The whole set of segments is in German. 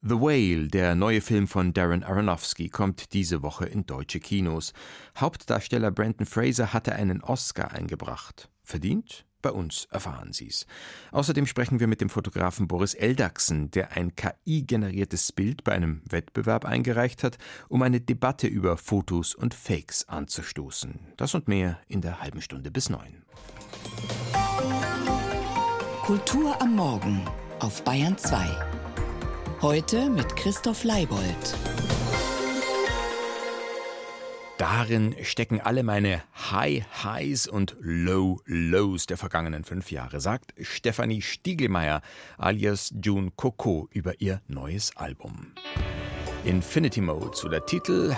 The Whale, der neue Film von Darren Aronofsky, kommt diese Woche in deutsche Kinos. Hauptdarsteller Brandon Fraser hatte einen Oscar eingebracht. Verdient? Bei uns erfahren Sie's. Außerdem sprechen wir mit dem Fotografen Boris Eldachsen, der ein KI-generiertes Bild bei einem Wettbewerb eingereicht hat, um eine Debatte über Fotos und Fakes anzustoßen. Das und mehr in der halben Stunde bis neun. Kultur am Morgen auf Bayern 2. Heute mit Christoph Leibold. Darin stecken alle meine High Highs und Low Lows der vergangenen fünf Jahre, sagt Stefanie Stiegelmeier alias June Coco über ihr neues Album. Infinity Mode, so der Titel.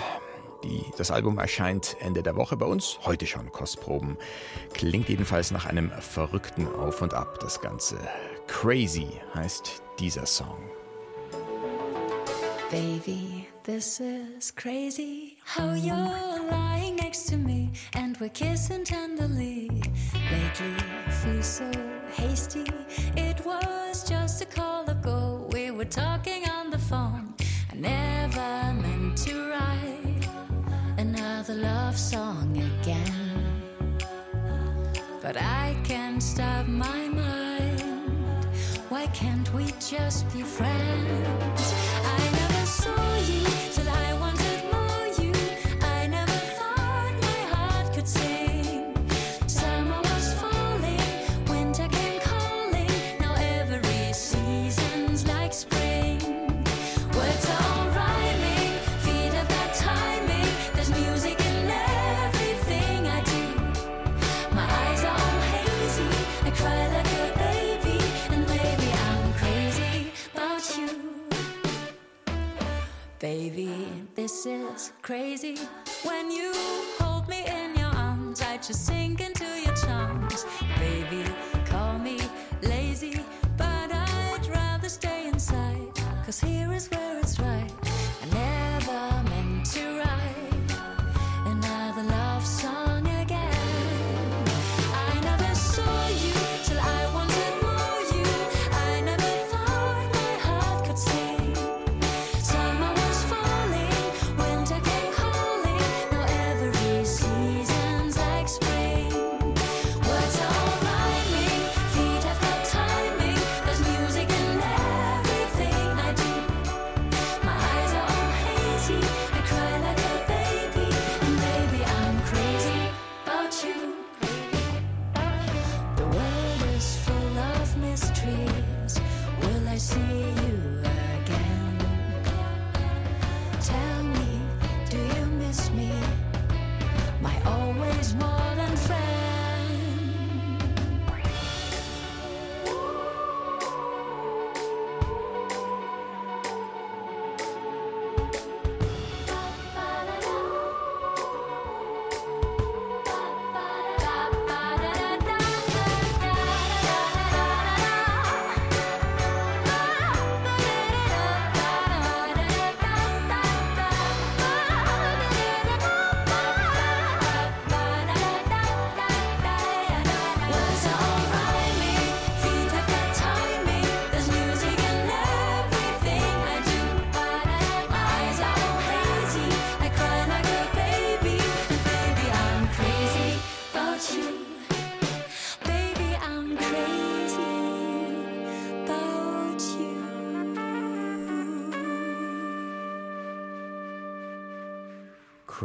Die, das Album erscheint Ende der Woche bei uns, heute schon Kostproben. Klingt jedenfalls nach einem verrückten Auf und Ab, das Ganze. Crazy heißt dieser Song. Baby, this is crazy. How you're lying next to me and we're kissing tenderly. Lately, feel so hasty. It was just a call ago. We were talking on the phone. I never meant to write another love song again. But I can't stop my mind. Why can't we just be friends? This crazy. When you hold me in your arms, I just sink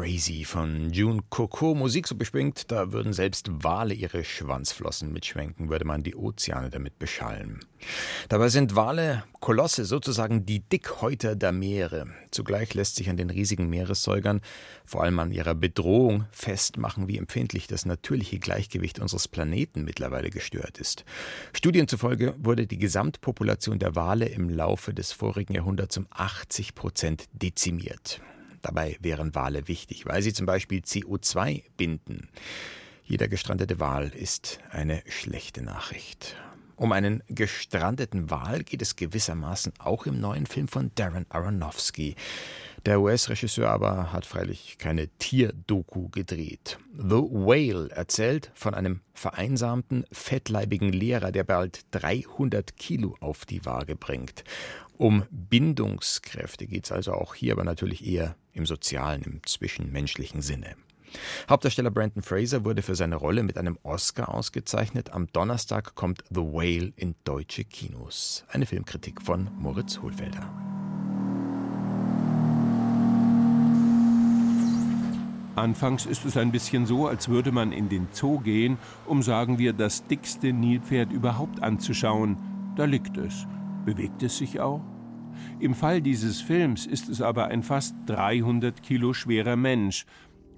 Crazy von June Coco. Musik so beschwingt, da würden selbst Wale ihre Schwanzflossen mitschwenken, würde man die Ozeane damit beschallen. Dabei sind Wale Kolosse, sozusagen die Dickhäuter der Meere. Zugleich lässt sich an den riesigen Meeressäugern, vor allem an ihrer Bedrohung, festmachen, wie empfindlich das natürliche Gleichgewicht unseres Planeten mittlerweile gestört ist. Studien zufolge wurde die Gesamtpopulation der Wale im Laufe des vorigen Jahrhunderts um 80 Prozent dezimiert. Dabei wären Wale wichtig, weil sie zum Beispiel CO2 binden. Jeder gestrandete Wal ist eine schlechte Nachricht. Um einen gestrandeten Wal geht es gewissermaßen auch im neuen Film von Darren Aronofsky. Der US-Regisseur aber hat freilich keine Tierdoku gedreht. The Whale erzählt von einem vereinsamten, fettleibigen Lehrer, der bald 300 Kilo auf die Waage bringt. Um Bindungskräfte geht es also auch hier, aber natürlich eher im sozialen, im zwischenmenschlichen Sinne. Hauptdarsteller Brandon Fraser wurde für seine Rolle mit einem Oscar ausgezeichnet. Am Donnerstag kommt The Whale in deutsche Kinos. Eine Filmkritik von Moritz Hohlfelder. Anfangs ist es ein bisschen so, als würde man in den Zoo gehen, um sagen wir das dickste Nilpferd überhaupt anzuschauen. Da liegt es. Bewegt es sich auch? Im Fall dieses Films ist es aber ein fast 300 Kilo schwerer Mensch,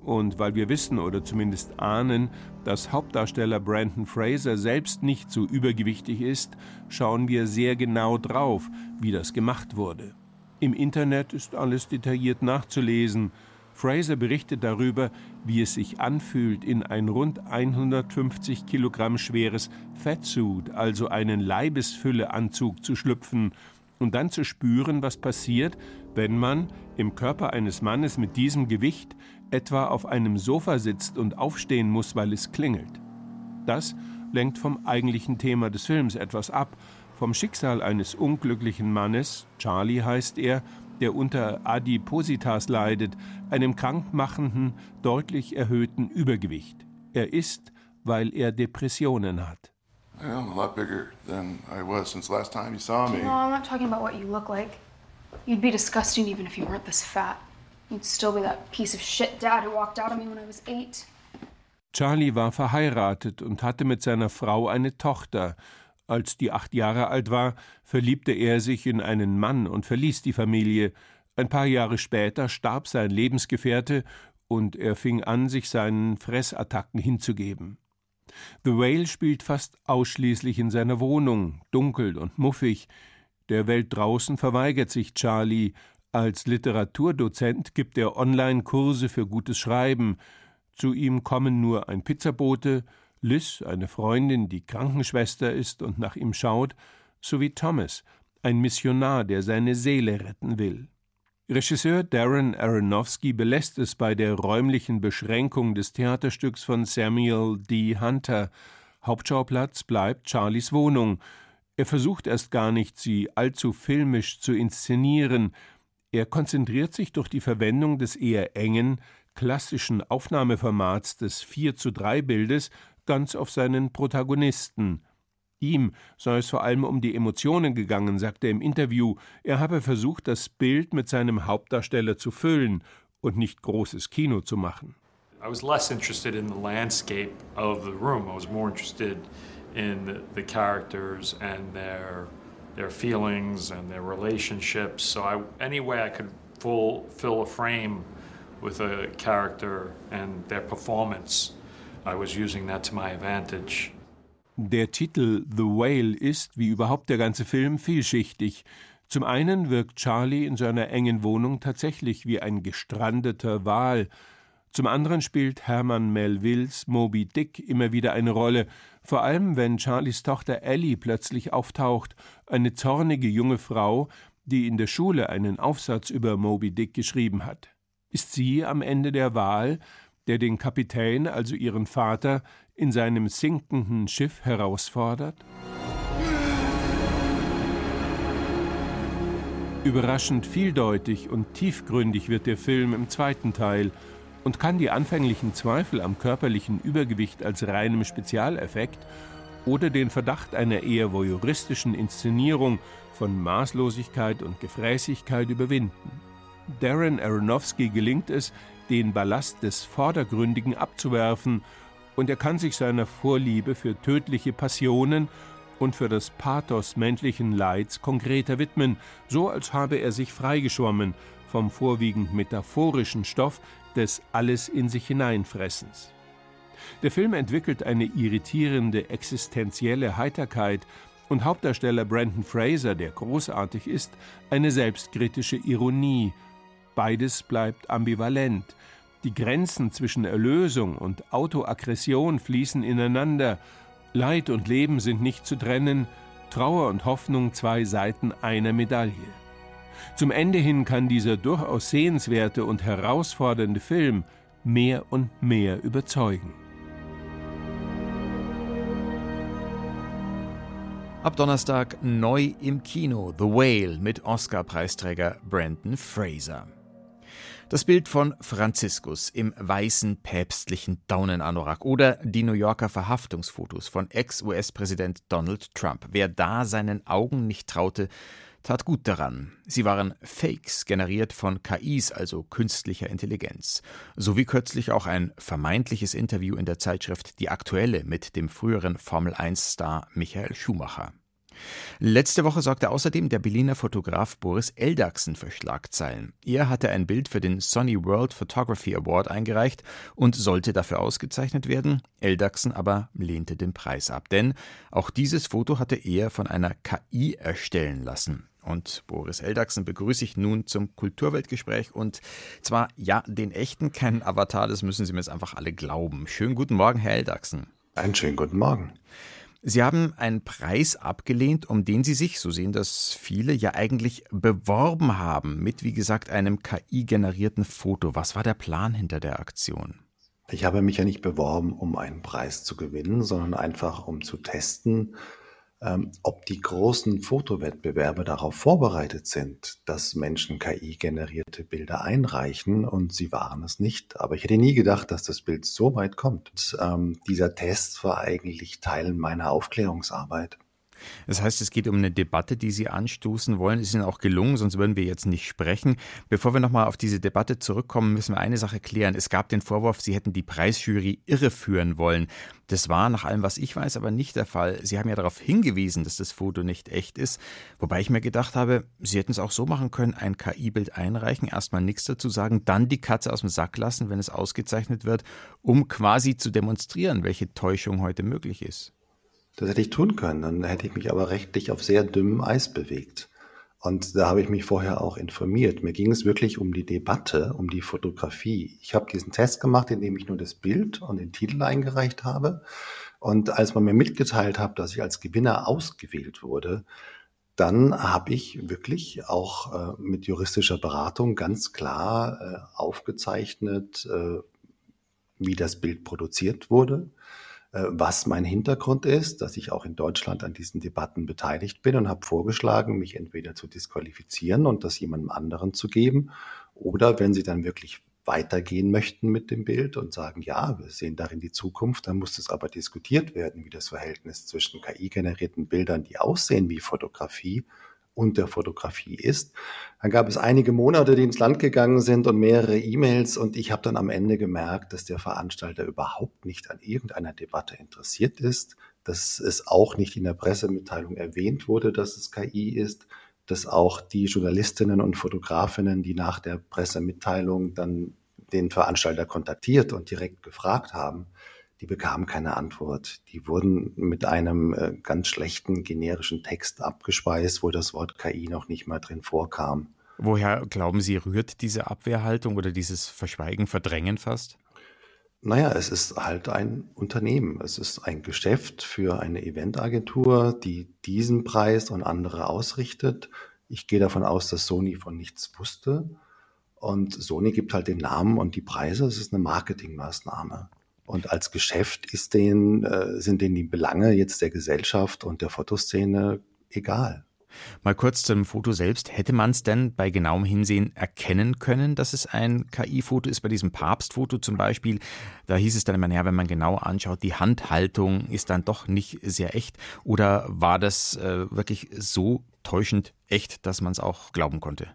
und weil wir wissen oder zumindest ahnen, dass Hauptdarsteller Brandon Fraser selbst nicht so übergewichtig ist, schauen wir sehr genau drauf, wie das gemacht wurde. Im Internet ist alles detailliert nachzulesen. Fraser berichtet darüber, wie es sich anfühlt, in ein rund 150 Kilogramm schweres Fatsuit, also einen Leibesfülleanzug, zu schlüpfen und dann zu spüren, was passiert, wenn man im Körper eines Mannes mit diesem Gewicht etwa auf einem Sofa sitzt und aufstehen muss, weil es klingelt. Das lenkt vom eigentlichen Thema des Films etwas ab, vom Schicksal eines unglücklichen Mannes, Charlie heißt er, der unter Adipositas leidet, einem krankmachenden, deutlich erhöhten Übergewicht. Er ist, weil er Depressionen hat. I'm a lot bigger than I was since last time you saw me. No, I'm not talking about what you look like. You'd be disgusting even if you weren't this fat. You'd still be that piece of shit dad who walked out on me when I was eight. Charlie war verheiratet und hatte mit seiner Frau eine Tochter. Als die acht Jahre alt war, verliebte er sich in einen Mann und verließ die Familie. Ein paar Jahre später starb sein Lebensgefährte und er fing an, sich seinen Fressattacken hinzugeben. The Whale spielt fast ausschließlich in seiner Wohnung, dunkel und muffig. Der Welt draußen verweigert sich Charlie. Als Literaturdozent gibt er Online-Kurse für gutes Schreiben. Zu ihm kommen nur ein Pizzabote, Liz, eine Freundin, die Krankenschwester ist und nach ihm schaut, sowie Thomas, ein Missionar, der seine Seele retten will. Regisseur Darren Aronofsky belässt es bei der räumlichen Beschränkung des Theaterstücks von Samuel D. Hunter. Hauptschauplatz bleibt Charlies Wohnung. Er versucht erst gar nicht, sie allzu filmisch zu inszenieren. Er konzentriert sich durch die Verwendung des eher engen, klassischen Aufnahmeformats des 4 zu 3 Bildes ganz auf seinen Protagonisten. Ihm sei es vor allem um die Emotionen gegangen, sagt er im Interview. Er habe versucht, das Bild mit seinem Hauptdarsteller zu füllen und nicht großes Kino zu machen. I was less interested in the landscape of the room. I was more interested in the, the characters and their their feelings and their relationships. So I, any way I could full, fill a frame with a character and their performance, Der Titel The Whale ist, wie überhaupt der ganze Film, vielschichtig. Zum einen wirkt Charlie in seiner engen Wohnung tatsächlich wie ein gestrandeter Wal. Zum anderen spielt Hermann Melvilles Moby Dick immer wieder eine Rolle, vor allem wenn Charlies Tochter Ellie plötzlich auftaucht, eine zornige junge Frau, die in der Schule einen Aufsatz über Moby Dick geschrieben hat. Ist sie am Ende der Wal, der den Kapitän, also ihren Vater, in seinem sinkenden Schiff herausfordert? Überraschend vieldeutig und tiefgründig wird der Film im zweiten Teil und kann die anfänglichen Zweifel am körperlichen Übergewicht als reinem Spezialeffekt oder den Verdacht einer eher voyeuristischen Inszenierung von Maßlosigkeit und Gefräßigkeit überwinden. Darren Aronofsky gelingt es, den Ballast des Vordergründigen abzuwerfen, und er kann sich seiner Vorliebe für tödliche Passionen und für das Pathos menschlichen Leids konkreter widmen, so als habe er sich freigeschwommen vom vorwiegend metaphorischen Stoff des alles in sich hineinfressens. Der Film entwickelt eine irritierende existenzielle Heiterkeit und Hauptdarsteller Brandon Fraser, der großartig ist, eine selbstkritische Ironie. Beides bleibt ambivalent. Die Grenzen zwischen Erlösung und Autoaggression fließen ineinander. Leid und Leben sind nicht zu trennen, Trauer und Hoffnung zwei Seiten einer Medaille. Zum Ende hin kann dieser durchaus sehenswerte und herausfordernde Film mehr und mehr überzeugen. Ab Donnerstag neu im Kino The Whale mit Oscar-Preisträger Brandon Fraser. Das Bild von Franziskus im weißen päpstlichen Daunenanorak oder die New Yorker Verhaftungsfotos von Ex-US-Präsident Donald Trump. Wer da seinen Augen nicht traute, tat gut daran. Sie waren Fakes, generiert von KIs, also künstlicher Intelligenz. So wie kürzlich auch ein vermeintliches Interview in der Zeitschrift Die Aktuelle mit dem früheren Formel-1-Star Michael Schumacher. Letzte Woche sorgte außerdem der Berliner Fotograf Boris Eldachsen für Schlagzeilen. Er hatte ein Bild für den Sony World Photography Award eingereicht und sollte dafür ausgezeichnet werden. Eldachsen aber lehnte den Preis ab, denn auch dieses Foto hatte er von einer KI erstellen lassen. Und Boris Eldachsen begrüße ich nun zum Kulturweltgespräch und zwar ja den echten, keinen Avatar, das müssen Sie mir jetzt einfach alle glauben. Schönen guten Morgen, Herr Eldachsen. Einen schönen guten Morgen. Sie haben einen Preis abgelehnt, um den Sie sich, so sehen das viele, ja eigentlich beworben haben, mit, wie gesagt, einem KI-generierten Foto. Was war der Plan hinter der Aktion? Ich habe mich ja nicht beworben, um einen Preis zu gewinnen, sondern einfach um zu testen, ob die großen Fotowettbewerbe darauf vorbereitet sind, dass Menschen KI-generierte Bilder einreichen und sie waren es nicht. Aber ich hätte nie gedacht, dass das Bild so weit kommt. Und, ähm, dieser Test war eigentlich Teil meiner Aufklärungsarbeit. Das heißt, es geht um eine Debatte, die Sie anstoßen wollen. Ist Ihnen auch gelungen, sonst würden wir jetzt nicht sprechen. Bevor wir nochmal auf diese Debatte zurückkommen, müssen wir eine Sache klären. Es gab den Vorwurf, Sie hätten die Preisjury irreführen wollen. Das war nach allem, was ich weiß, aber nicht der Fall. Sie haben ja darauf hingewiesen, dass das Foto nicht echt ist. Wobei ich mir gedacht habe, Sie hätten es auch so machen können, ein KI-Bild einreichen, erstmal nichts dazu sagen, dann die Katze aus dem Sack lassen, wenn es ausgezeichnet wird, um quasi zu demonstrieren, welche Täuschung heute möglich ist. Das hätte ich tun können, dann hätte ich mich aber rechtlich auf sehr dünnem Eis bewegt. Und da habe ich mich vorher auch informiert. Mir ging es wirklich um die Debatte, um die Fotografie. Ich habe diesen Test gemacht, indem ich nur das Bild und den Titel eingereicht habe. Und als man mir mitgeteilt hat, dass ich als Gewinner ausgewählt wurde, dann habe ich wirklich auch äh, mit juristischer Beratung ganz klar äh, aufgezeichnet, äh, wie das Bild produziert wurde, was mein Hintergrund ist, dass ich auch in Deutschland an diesen Debatten beteiligt bin und habe vorgeschlagen, mich entweder zu disqualifizieren und das jemandem anderen zu geben oder wenn sie dann wirklich weitergehen möchten mit dem Bild und sagen, ja, wir sehen darin die Zukunft, dann muss es aber diskutiert werden, wie das Verhältnis zwischen KI-generierten Bildern, die aussehen wie Fotografie und der Fotografie ist. Dann gab es einige Monate, die ins Land gegangen sind und mehrere E-Mails und ich habe dann am Ende gemerkt, dass der Veranstalter überhaupt nicht an irgendeiner Debatte interessiert ist, dass es auch nicht in der Pressemitteilung erwähnt wurde, dass es KI ist, dass auch die Journalistinnen und Fotografinnen, die nach der Pressemitteilung dann den Veranstalter kontaktiert und direkt gefragt haben, die bekamen keine Antwort. Die wurden mit einem äh, ganz schlechten generischen Text abgespeist, wo das Wort KI noch nicht mal drin vorkam. Woher glauben Sie, rührt diese Abwehrhaltung oder dieses Verschweigen, Verdrängen fast? Naja, es ist halt ein Unternehmen. Es ist ein Geschäft für eine Eventagentur, die diesen Preis und andere ausrichtet. Ich gehe davon aus, dass Sony von nichts wusste. Und Sony gibt halt den Namen und die Preise. Es ist eine Marketingmaßnahme. Und als Geschäft ist denen, äh, sind denen die Belange jetzt der Gesellschaft und der Fotoszene egal. Mal kurz zum Foto selbst. Hätte man es denn bei genauem Hinsehen erkennen können, dass es ein KI-Foto ist? Bei diesem Papstfoto zum Beispiel, da hieß es dann immer, ja, wenn man genau anschaut, die Handhaltung ist dann doch nicht sehr echt. Oder war das äh, wirklich so täuschend echt, dass man es auch glauben konnte?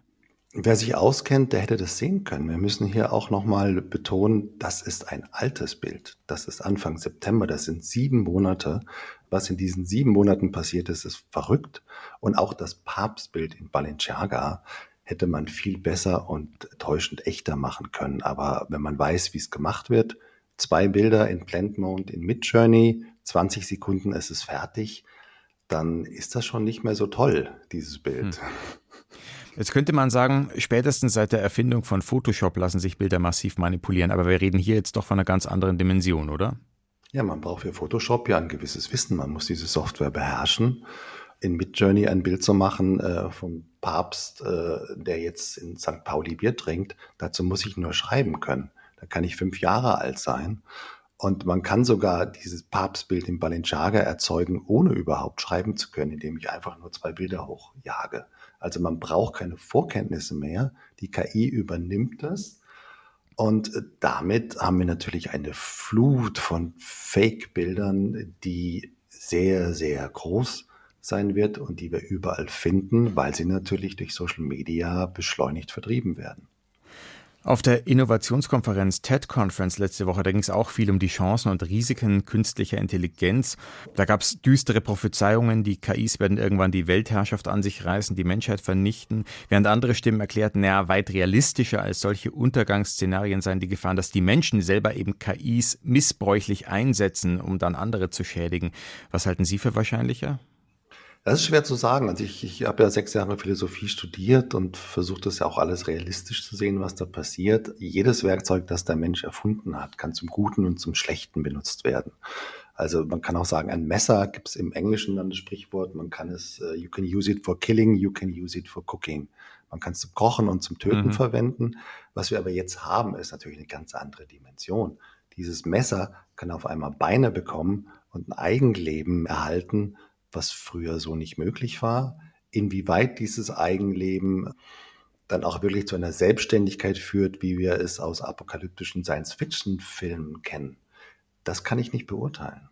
Wer sich auskennt, der hätte das sehen können. Wir müssen hier auch nochmal betonen, das ist ein altes Bild. Das ist Anfang September, das sind sieben Monate. Was in diesen sieben Monaten passiert ist, ist verrückt. Und auch das Papstbild in Balenciaga hätte man viel besser und täuschend echter machen können. Aber wenn man weiß, wie es gemacht wird, zwei Bilder in Blend Mode in Midjourney, 20 Sekunden, es ist fertig, dann ist das schon nicht mehr so toll, dieses Bild. Hm. Jetzt könnte man sagen, spätestens seit der Erfindung von Photoshop lassen sich Bilder massiv manipulieren, aber wir reden hier jetzt doch von einer ganz anderen Dimension, oder? Ja, man braucht für Photoshop ja ein gewisses Wissen. Man muss diese Software beherrschen. In Midjourney ein Bild zu machen äh, vom Papst, äh, der jetzt in St. Pauli Bier trinkt, dazu muss ich nur schreiben können. Da kann ich fünf Jahre alt sein. Und man kann sogar dieses Papstbild in Balenciaga erzeugen, ohne überhaupt schreiben zu können, indem ich einfach nur zwei Bilder hochjage. Also man braucht keine Vorkenntnisse mehr. Die KI übernimmt das. Und äh, damit haben wir natürlich eine Flut von Fake-Bildern, die sehr, sehr groß sein wird und die wir überall finden, weil sie natürlich durch Social Media beschleunigt vertrieben werden. Auf der Innovationskonferenz TED Conference letzte Woche, da ging es auch viel um die Chancen und Risiken künstlicher Intelligenz. Da gab es düstere Prophezeiungen, die KIs werden irgendwann die Weltherrschaft an sich reißen, die Menschheit vernichten, während andere Stimmen erklärten, naja, weit realistischer als solche Untergangsszenarien seien die Gefahren, dass die Menschen selber eben KIs missbräuchlich einsetzen, um dann andere zu schädigen. Was halten Sie für wahrscheinlicher? Das ist schwer zu sagen. Also ich, ich habe ja sechs Jahre Philosophie studiert und versuche das ja auch alles realistisch zu sehen, was da passiert. Jedes Werkzeug, das der Mensch erfunden hat, kann zum Guten und zum Schlechten benutzt werden. Also man kann auch sagen, ein Messer gibt es im Englischen dann das Sprichwort, man kann es, uh, you can use it for killing, you can use it for cooking. Man kann es zum Kochen und zum Töten mhm. verwenden. Was wir aber jetzt haben, ist natürlich eine ganz andere Dimension. Dieses Messer kann auf einmal Beine bekommen und ein Eigenleben erhalten, was früher so nicht möglich war. Inwieweit dieses Eigenleben dann auch wirklich zu einer Selbstständigkeit führt, wie wir es aus apokalyptischen Science-Fiction-Filmen kennen, das kann ich nicht beurteilen.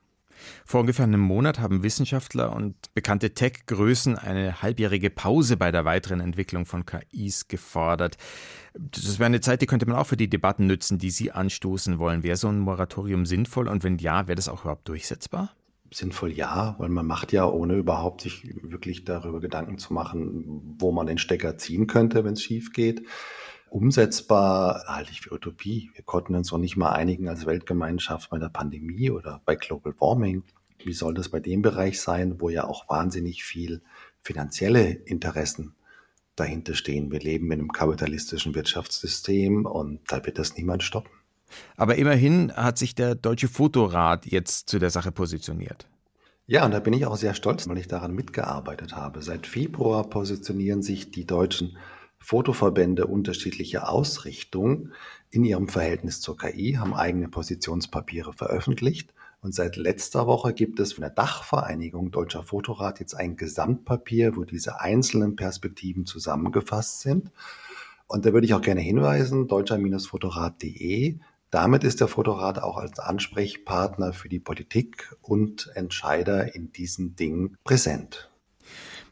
Vor ungefähr einem Monat haben Wissenschaftler und bekannte Tech-Größen eine halbjährige Pause bei der weiteren Entwicklung von KIs gefordert. Das wäre eine Zeit, die könnte man auch für die Debatten nützen, die Sie anstoßen wollen. Wäre so ein Moratorium sinnvoll und wenn ja, wäre das auch überhaupt durchsetzbar? Sinnvoll ja, weil man macht ja, ohne überhaupt sich wirklich darüber Gedanken zu machen, wo man den Stecker ziehen könnte, wenn es schief geht. Umsetzbar halte ich für Utopie. Wir konnten uns noch nicht mal einigen als Weltgemeinschaft bei der Pandemie oder bei Global Warming. Wie soll das bei dem Bereich sein, wo ja auch wahnsinnig viel finanzielle Interessen dahinter stehen? Wir leben in einem kapitalistischen Wirtschaftssystem und da wird das niemand stoppen. Aber immerhin hat sich der Deutsche Fotorat jetzt zu der Sache positioniert. Ja, und da bin ich auch sehr stolz, weil ich daran mitgearbeitet habe. Seit Februar positionieren sich die deutschen Fotoverbände unterschiedlicher Ausrichtung in ihrem Verhältnis zur KI, haben eigene Positionspapiere veröffentlicht. Und seit letzter Woche gibt es von der Dachvereinigung Deutscher Fotorat jetzt ein Gesamtpapier, wo diese einzelnen Perspektiven zusammengefasst sind. Und da würde ich auch gerne hinweisen, deutscher-fotorat.de damit ist der Fotorat auch als Ansprechpartner für die Politik und Entscheider in diesen Dingen präsent.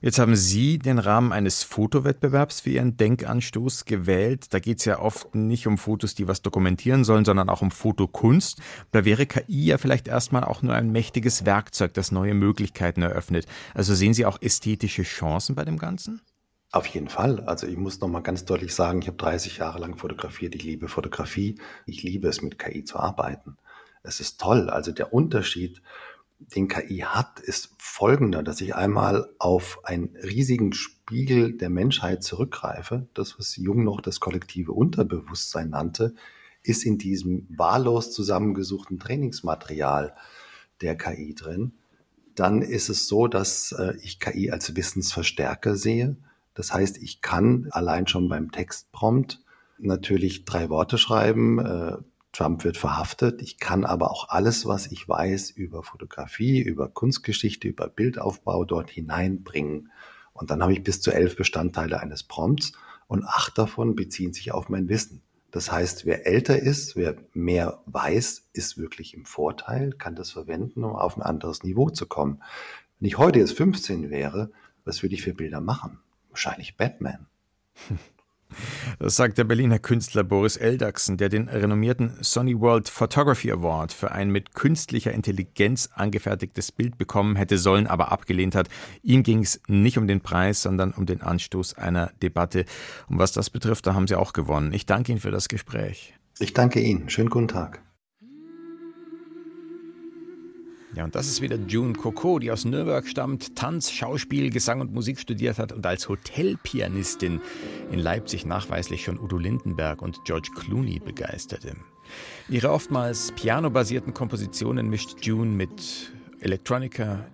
Jetzt haben Sie den Rahmen eines Fotowettbewerbs für Ihren Denkanstoß gewählt. Da geht es ja oft nicht um Fotos, die was dokumentieren sollen, sondern auch um Fotokunst. Da wäre KI ja vielleicht erstmal auch nur ein mächtiges Werkzeug, das neue Möglichkeiten eröffnet. Also sehen Sie auch ästhetische Chancen bei dem Ganzen? Auf jeden Fall. Also ich muss noch mal ganz deutlich sagen, ich habe 30 Jahre lang fotografiert. Ich liebe Fotografie. Ich liebe es, mit KI zu arbeiten. Es ist toll. Also der Unterschied, den KI hat, ist folgender, dass ich einmal auf einen riesigen Spiegel der Menschheit zurückgreife. Das, was Jung noch das kollektive Unterbewusstsein nannte, ist in diesem wahllos zusammengesuchten Trainingsmaterial der KI drin. Dann ist es so, dass äh, ich KI als Wissensverstärker sehe das heißt, ich kann allein schon beim Textprompt natürlich drei Worte schreiben. Äh, Trump wird verhaftet. Ich kann aber auch alles, was ich weiß über Fotografie, über Kunstgeschichte, über Bildaufbau dort hineinbringen. Und dann habe ich bis zu elf Bestandteile eines Prompts und acht davon beziehen sich auf mein Wissen. Das heißt, wer älter ist, wer mehr weiß, ist wirklich im Vorteil, kann das verwenden, um auf ein anderes Niveau zu kommen. Wenn ich heute jetzt 15 wäre, was würde ich für Bilder machen? Wahrscheinlich Batman. Das sagt der Berliner Künstler Boris Eldachsen, der den renommierten Sony World Photography Award für ein mit künstlicher Intelligenz angefertigtes Bild bekommen hätte sollen, aber abgelehnt hat. Ihm ging es nicht um den Preis, sondern um den Anstoß einer Debatte. Und was das betrifft, da haben Sie auch gewonnen. Ich danke Ihnen für das Gespräch. Ich danke Ihnen. Schönen guten Tag. Ja, und das ist wieder June Coco, die aus Nürnberg stammt, Tanz, Schauspiel, Gesang und Musik studiert hat und als Hotelpianistin in Leipzig nachweislich schon Udo Lindenberg und George Clooney begeisterte. Ihre oftmals pianobasierten Kompositionen mischt June mit Electronica,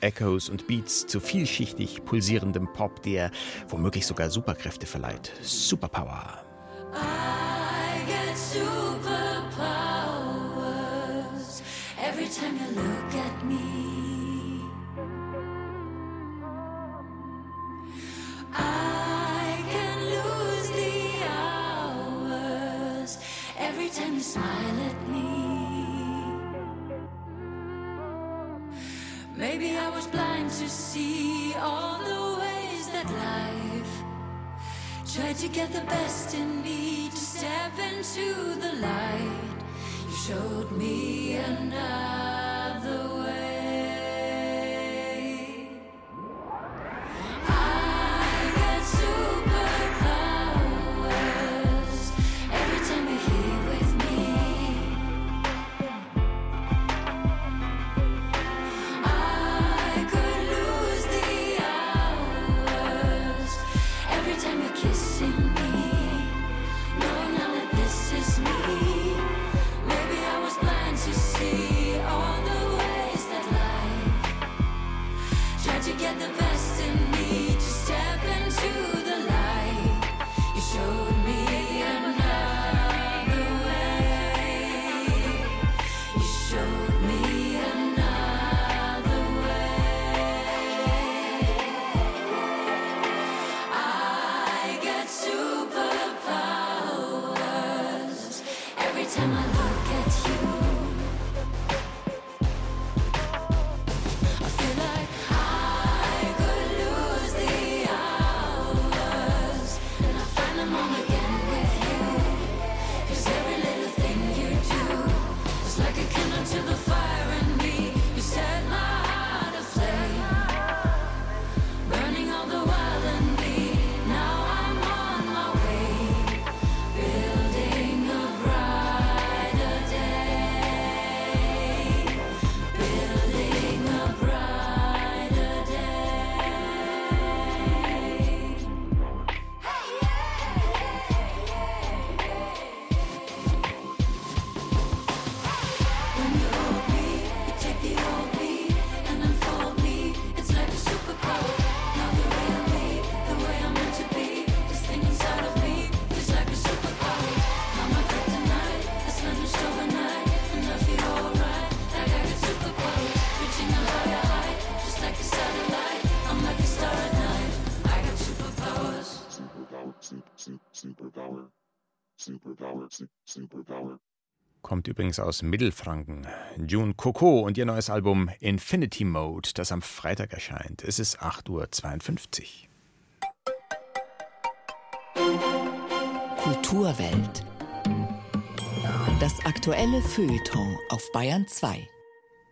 Echoes und Beats zu vielschichtig pulsierendem Pop, der womöglich sogar Superkräfte verleiht. Superpower. I get superpowers. Time you look at me. I can lose the hours every time you smile at me. Maybe I was blind to see all the ways that life tried to get the best in me to step into the light. Showed me another way. Kommt übrigens aus Mittelfranken. June Coco und ihr neues Album Infinity Mode, das am Freitag erscheint. Es ist 8.52 Uhr. Kulturwelt. Das aktuelle Feuilleton auf Bayern 2.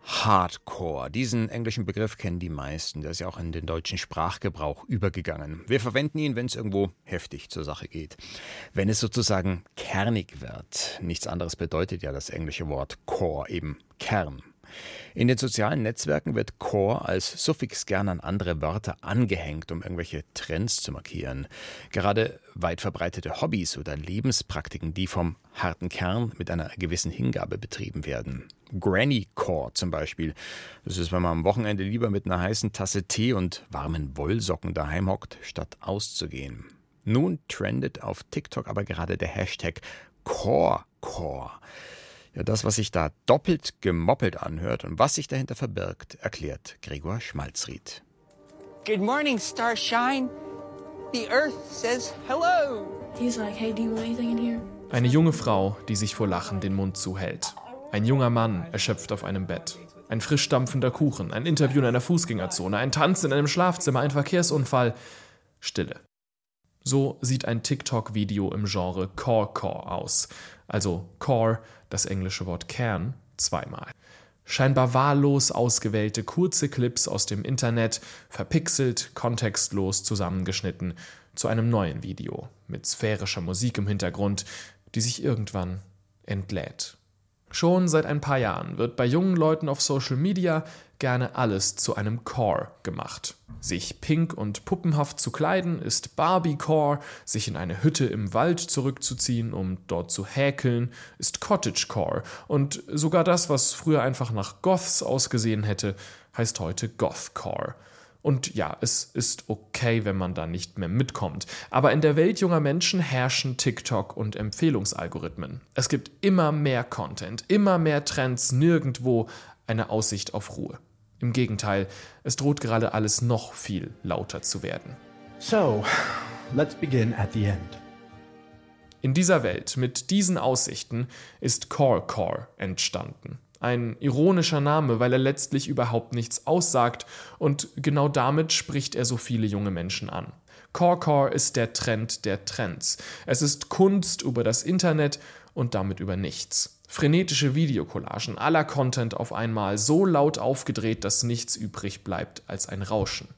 Hardcore. Diesen englischen Begriff kennen die meisten. Der ist ja auch in den deutschen Sprachgebrauch übergegangen. Wir verwenden ihn, wenn es irgendwo heftig zur Sache geht. Wenn es sozusagen kernig wird. Nichts anderes bedeutet ja das englische Wort Core, eben Kern. In den sozialen Netzwerken wird Core als Suffix gern an andere Wörter angehängt, um irgendwelche Trends zu markieren. Gerade weit verbreitete Hobbys oder Lebenspraktiken, die vom harten Kern mit einer gewissen Hingabe betrieben werden. Granny Core zum Beispiel. Das ist, wenn man am Wochenende lieber mit einer heißen Tasse Tee und warmen Wollsocken daheim hockt, statt auszugehen. Nun trendet auf TikTok aber gerade der Hashtag Core Core. Ja, das, was sich da doppelt gemoppelt anhört und was sich dahinter verbirgt, erklärt Gregor Schmalzried. Good morning, Starshine. The Earth says hello. He's like, hey, do you want anything in here? Eine junge Frau, die sich vor Lachen den Mund zuhält. Ein junger Mann, erschöpft auf einem Bett. Ein frisch dampfender Kuchen, ein Interview in einer Fußgängerzone, ein Tanz in einem Schlafzimmer, ein Verkehrsunfall. Stille. So sieht ein TikTok-Video im Genre Core-Core aus. Also Core, das englische Wort Kern, zweimal. Scheinbar wahllos ausgewählte kurze Clips aus dem Internet, verpixelt, kontextlos zusammengeschnitten, zu einem neuen Video mit sphärischer Musik im Hintergrund, die sich irgendwann entlädt. Schon seit ein paar Jahren wird bei jungen Leuten auf Social Media gerne alles zu einem Core gemacht. Sich pink und puppenhaft zu kleiden ist Barbie-Core, sich in eine Hütte im Wald zurückzuziehen, um dort zu häkeln, ist Cottage-Core und sogar das, was früher einfach nach Goths ausgesehen hätte, heißt heute Goth-Core. Und ja, es ist okay, wenn man da nicht mehr mitkommt. Aber in der Welt junger Menschen herrschen TikTok und Empfehlungsalgorithmen. Es gibt immer mehr Content, immer mehr Trends, nirgendwo eine Aussicht auf Ruhe. Im Gegenteil, es droht gerade alles noch viel lauter zu werden. So, let's begin at the end. In dieser Welt mit diesen Aussichten ist Core Core entstanden. Ein ironischer Name, weil er letztlich überhaupt nichts aussagt und genau damit spricht er so viele junge Menschen an. Core Core ist der Trend der Trends. Es ist Kunst über das Internet und damit über nichts. Frenetische Videocollagen, aller Content auf einmal, so laut aufgedreht, dass nichts übrig bleibt als ein Rauschen.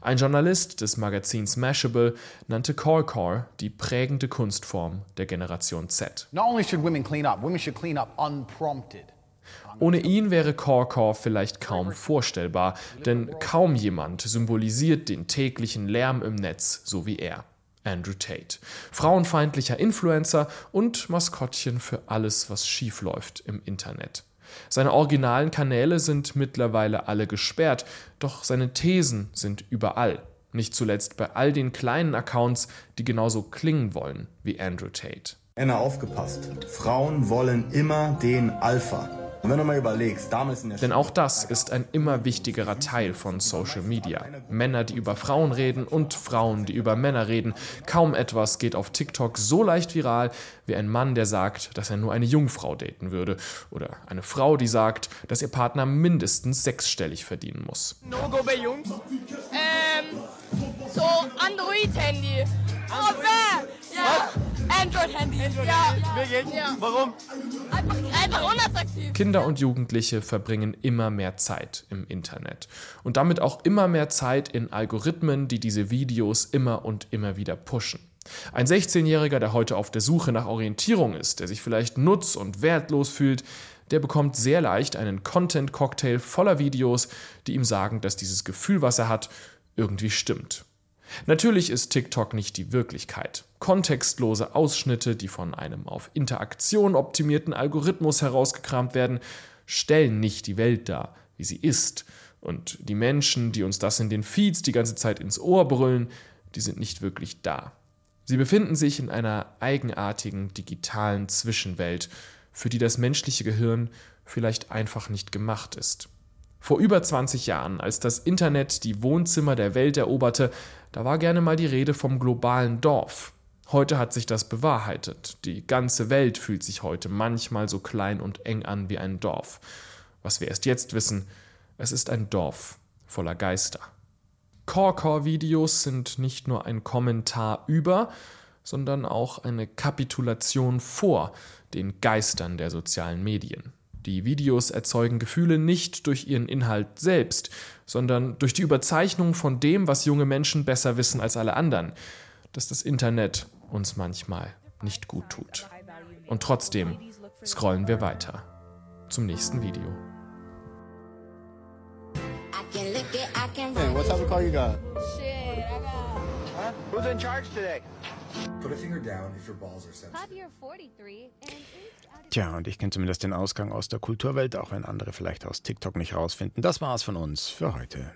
Ein Journalist des Magazins Mashable nannte Corecore die prägende Kunstform der Generation Z. Not only should women clean up, women should clean up unprompted. Ohne ihn wäre Corecore vielleicht kaum vorstellbar, denn kaum jemand symbolisiert den täglichen Lärm im Netz so wie er. Andrew Tate. Frauenfeindlicher Influencer und Maskottchen für alles, was schiefläuft im Internet. Seine originalen Kanäle sind mittlerweile alle gesperrt, doch seine Thesen sind überall. Nicht zuletzt bei all den kleinen Accounts, die genauso klingen wollen wie Andrew Tate. Männer aufgepasst. Frauen wollen immer den Alpha. Und wenn du mal überlegst, damals in der Denn auch das ist ein immer wichtigerer Teil von Social Media. Männer, die über Frauen reden und Frauen, die über Männer reden. Kaum etwas geht auf TikTok so leicht viral wie ein Mann, der sagt, dass er nur eine Jungfrau daten würde. Oder eine Frau, die sagt, dass ihr Partner mindestens sechsstellig verdienen muss. No-Go bei Jungs? Ähm, so Android-Handy. Oh, wer? Ja, Android-Handy. Android ja. Wirklich? Ja. Warum? Einfach, einfach unattraktiv. Kinder und Jugendliche verbringen immer mehr Zeit im Internet und damit auch immer mehr Zeit in Algorithmen, die diese Videos immer und immer wieder pushen. Ein 16-Jähriger, der heute auf der Suche nach Orientierung ist, der sich vielleicht nutz- und wertlos fühlt, der bekommt sehr leicht einen Content-Cocktail voller Videos, die ihm sagen, dass dieses Gefühl, was er hat, irgendwie stimmt. Natürlich ist TikTok nicht die Wirklichkeit. Kontextlose Ausschnitte, die von einem auf Interaktion optimierten Algorithmus herausgekramt werden, stellen nicht die Welt dar, wie sie ist. Und die Menschen, die uns das in den Feeds die ganze Zeit ins Ohr brüllen, die sind nicht wirklich da. Sie befinden sich in einer eigenartigen digitalen Zwischenwelt, für die das menschliche Gehirn vielleicht einfach nicht gemacht ist. Vor über 20 Jahren, als das Internet die Wohnzimmer der Welt eroberte, da war gerne mal die Rede vom globalen Dorf. Heute hat sich das bewahrheitet. Die ganze Welt fühlt sich heute manchmal so klein und eng an wie ein Dorf. Was wir erst jetzt wissen, es ist ein Dorf voller Geister. Core-Core-Videos sind nicht nur ein Kommentar über, sondern auch eine Kapitulation vor den Geistern der sozialen Medien. Die Videos erzeugen Gefühle nicht durch ihren Inhalt selbst, sondern durch die Überzeichnung von dem, was junge Menschen besser wissen als alle anderen, dass das Internet uns manchmal nicht gut tut. Und trotzdem scrollen wir weiter zum nächsten Video. Hey, what type of car you got? Shit, I got. Huh? Who's in charge today? Put a finger down if your balls are sensitive. Javier 43 and Tja, und ich kenne zumindest den Ausgang aus der Kulturwelt, auch wenn andere vielleicht aus TikTok nicht rausfinden. Das war's von uns für heute.